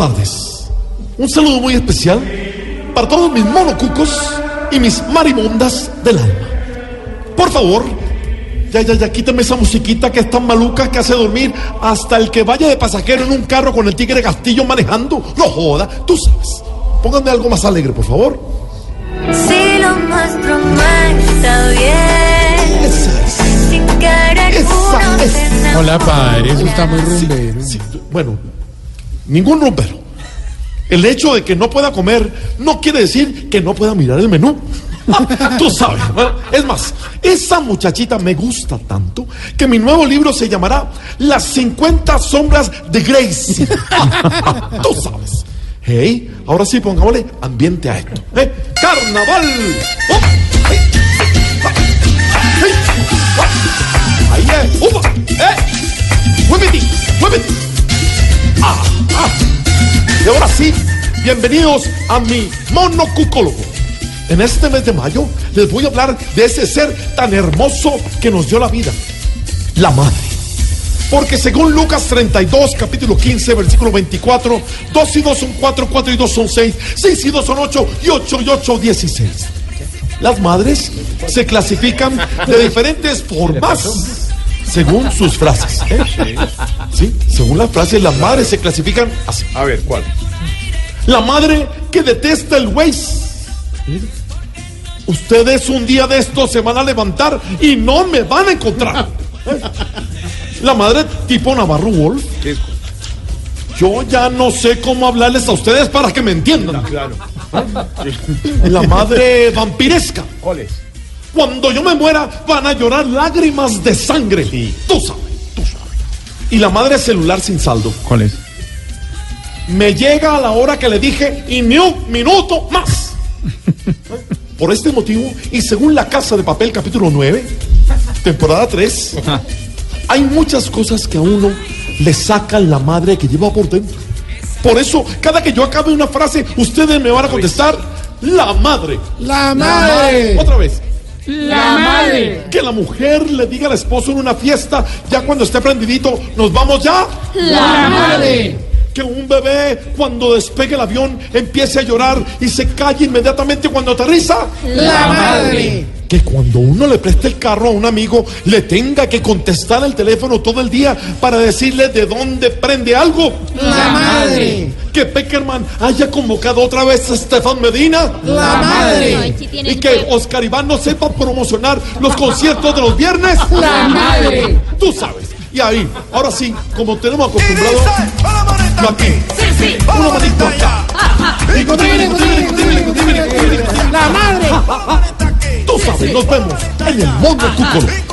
tardes. Un saludo muy especial para todos mis monocucos y mis marimondas del alma. Por favor, ya, ya, ya, quítame esa musiquita que es tan maluca que hace dormir hasta el que vaya de pasajero en un carro con el tigre Castillo manejando. No joda, tú sabes. Pónganme algo más alegre, por favor. Si lo nuestro está bien, Esa es. sin cara Esa es. Hola, padre, eso está muy rumbero. Sí, bueno, ningún rumpero. El hecho de que no pueda comer no quiere decir que no pueda mirar el menú. Tú sabes. Es más, esa muchachita me gusta tanto que mi nuevo libro se llamará Las 50 sombras de Grace. Tú sabes. Hey, ahora sí pongámosle ambiente a esto. ¿eh? ¡Carnaval! ¡Oh! Bienvenidos a mi monocucólogo. En este mes de mayo les voy a hablar de ese ser tan hermoso que nos dio la vida, la madre. Porque según Lucas 32, capítulo 15, versículo 24, 2 y 2 son 4, 4 y 2 son 6, 6 y 2 son 8 y 8 y 8, 16. Las madres se clasifican de diferentes formas según sus frases. ¿eh? Sí, según las frases, las madres se clasifican así. A ver, ¿cuál? La madre que detesta el Waze. Ustedes un día de estos se van a levantar y no me van a encontrar. La madre tipo Navarro Wolf. Yo ya no sé cómo hablarles a ustedes para que me entiendan. Claro. La madre vampiresca. ¿Cuál es? Cuando yo me muera van a llorar lágrimas de sangre. Tú sabes, tú sabes. Y la madre celular sin saldo. ¿Cuál es? Me llega a la hora que le dije y ni un minuto más. Por este motivo, y según la Casa de Papel capítulo 9, temporada 3, hay muchas cosas que a uno le sacan la madre que lleva por dentro. Por eso, cada que yo acabe una frase, ustedes me van a contestar, la madre. La madre. Otra vez. La madre. Que la mujer le diga al esposo en una fiesta, ya cuando esté prendidito, nos vamos ya. La madre. Que un bebé cuando despegue el avión empiece a llorar y se calle inmediatamente cuando aterriza. La madre. Que cuando uno le preste el carro a un amigo le tenga que contestar el teléfono todo el día para decirle de dónde prende algo. La madre. Que Peckerman haya convocado otra vez a Estefan Medina. La madre. Y que Oscar Iván no sepa promocionar los conciertos de los viernes. La madre. Tú sabes. Y ahí, ahora sí, como tenemos acostumbrado, aquí. Sí, sí. Uno maldito. La madre. Tú sabes, nos vemos en el mundo de.